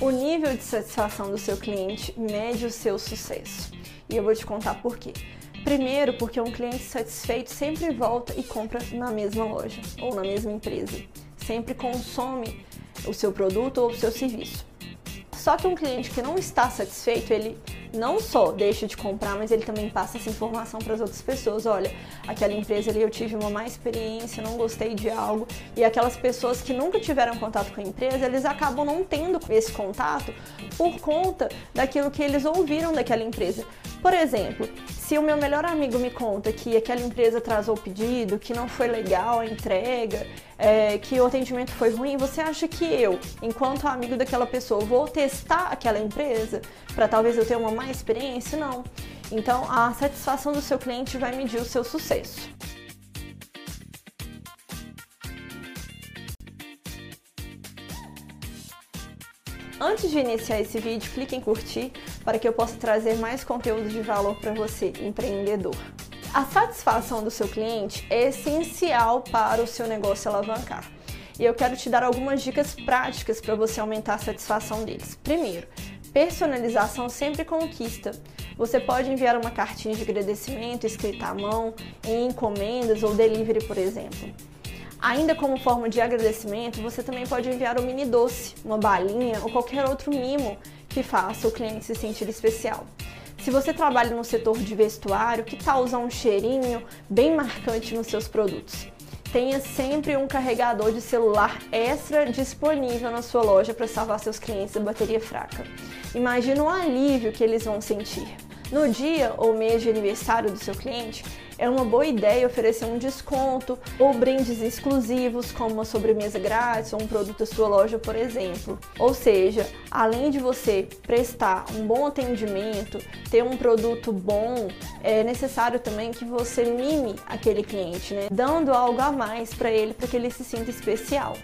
O nível de satisfação do seu cliente mede o seu sucesso. E eu vou te contar por quê. Primeiro, porque um cliente satisfeito sempre volta e compra na mesma loja ou na mesma empresa. Sempre consome o seu produto ou o seu serviço. Só que um cliente que não está satisfeito, ele não só deixa de comprar, mas ele também passa essa informação para as outras pessoas. Olha, aquela empresa ali eu tive uma má experiência, não gostei de algo. E aquelas pessoas que nunca tiveram contato com a empresa, eles acabam não tendo esse contato por conta daquilo que eles ouviram daquela empresa. Por exemplo, se o meu melhor amigo me conta que aquela empresa atrasou o pedido, que não foi legal a entrega, é, que o atendimento foi ruim, você acha que eu, enquanto amigo daquela pessoa, vou testar aquela empresa para talvez eu ter uma má experiência? Não. Então, a satisfação do seu cliente vai medir o seu sucesso. Antes de iniciar esse vídeo, clique em curtir para que eu possa trazer mais conteúdo de valor para você, empreendedor. A satisfação do seu cliente é essencial para o seu negócio alavancar. E eu quero te dar algumas dicas práticas para você aumentar a satisfação deles. Primeiro, personalização sempre conquista. Você pode enviar uma cartinha de agradecimento escrita à mão, em encomendas ou delivery, por exemplo. Ainda como forma de agradecimento, você também pode enviar um mini doce, uma balinha ou qualquer outro mimo que faça o cliente se sentir especial. Se você trabalha no setor de vestuário, que tal usar um cheirinho bem marcante nos seus produtos? Tenha sempre um carregador de celular extra disponível na sua loja para salvar seus clientes da bateria fraca. Imagina o alívio que eles vão sentir. No dia ou mês de aniversário do seu cliente, é uma boa ideia oferecer um desconto ou brindes exclusivos, como uma sobremesa grátis ou um produto da sua loja, por exemplo. Ou seja, além de você prestar um bom atendimento, ter um produto bom, é necessário também que você mime aquele cliente, né? Dando algo a mais para ele para que ele se sinta especial.